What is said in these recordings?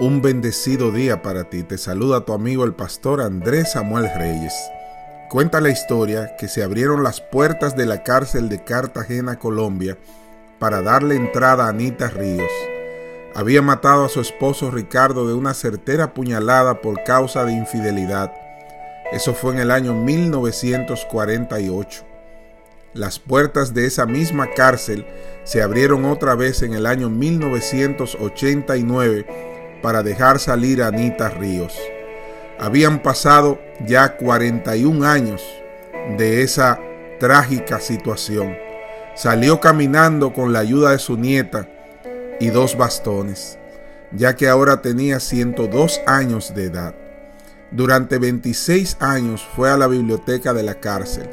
Un bendecido día para ti. Te saluda tu amigo el pastor Andrés Samuel Reyes. Cuenta la historia que se abrieron las puertas de la cárcel de Cartagena, Colombia, para darle entrada a Anita Ríos. Había matado a su esposo Ricardo de una certera puñalada por causa de infidelidad. Eso fue en el año 1948. Las puertas de esa misma cárcel se abrieron otra vez en el año 1989 para dejar salir a Anita Ríos. Habían pasado ya 41 años de esa trágica situación. Salió caminando con la ayuda de su nieta y dos bastones, ya que ahora tenía 102 años de edad. Durante 26 años fue a la biblioteca de la cárcel.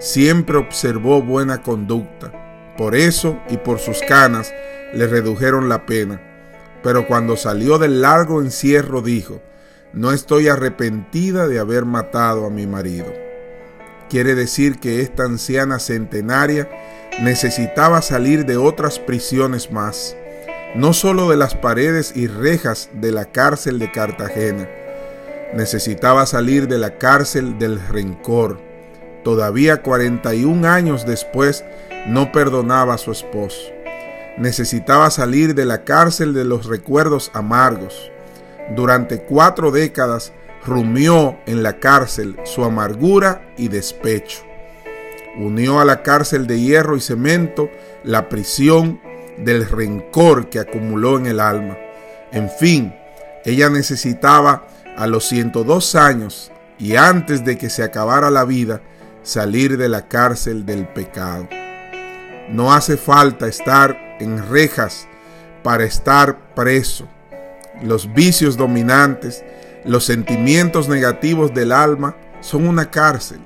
Siempre observó buena conducta. Por eso y por sus canas le redujeron la pena pero cuando salió del largo encierro dijo, no estoy arrepentida de haber matado a mi marido. Quiere decir que esta anciana centenaria necesitaba salir de otras prisiones más, no solo de las paredes y rejas de la cárcel de Cartagena, necesitaba salir de la cárcel del rencor. Todavía 41 años después no perdonaba a su esposo necesitaba salir de la cárcel de los recuerdos amargos. Durante cuatro décadas rumió en la cárcel su amargura y despecho. Unió a la cárcel de hierro y cemento la prisión del rencor que acumuló en el alma. En fin, ella necesitaba a los 102 años y antes de que se acabara la vida salir de la cárcel del pecado. No hace falta estar en rejas para estar preso. Los vicios dominantes, los sentimientos negativos del alma son una cárcel.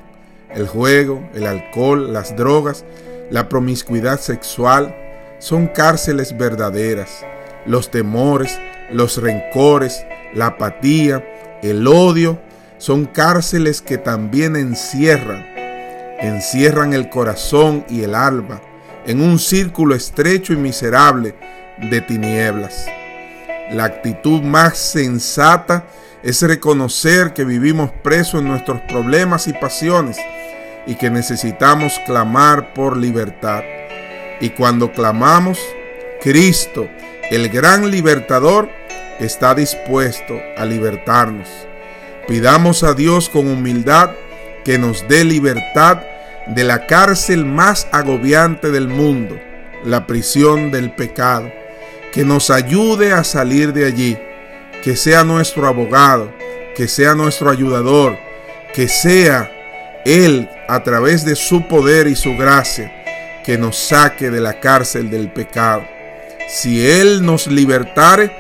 El juego, el alcohol, las drogas, la promiscuidad sexual son cárceles verdaderas. Los temores, los rencores, la apatía, el odio son cárceles que también encierran, encierran el corazón y el alma en un círculo estrecho y miserable de tinieblas. La actitud más sensata es reconocer que vivimos presos en nuestros problemas y pasiones y que necesitamos clamar por libertad. Y cuando clamamos, Cristo, el gran libertador, está dispuesto a libertarnos. Pidamos a Dios con humildad que nos dé libertad de la cárcel más agobiante del mundo, la prisión del pecado, que nos ayude a salir de allí, que sea nuestro abogado, que sea nuestro ayudador, que sea Él a través de su poder y su gracia, que nos saque de la cárcel del pecado. Si Él nos libertare,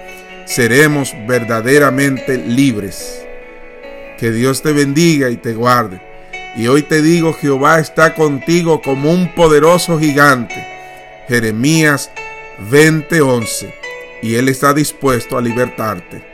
seremos verdaderamente libres. Que Dios te bendiga y te guarde. Y hoy te digo, Jehová está contigo como un poderoso gigante. Jeremías 20:11. Y Él está dispuesto a libertarte.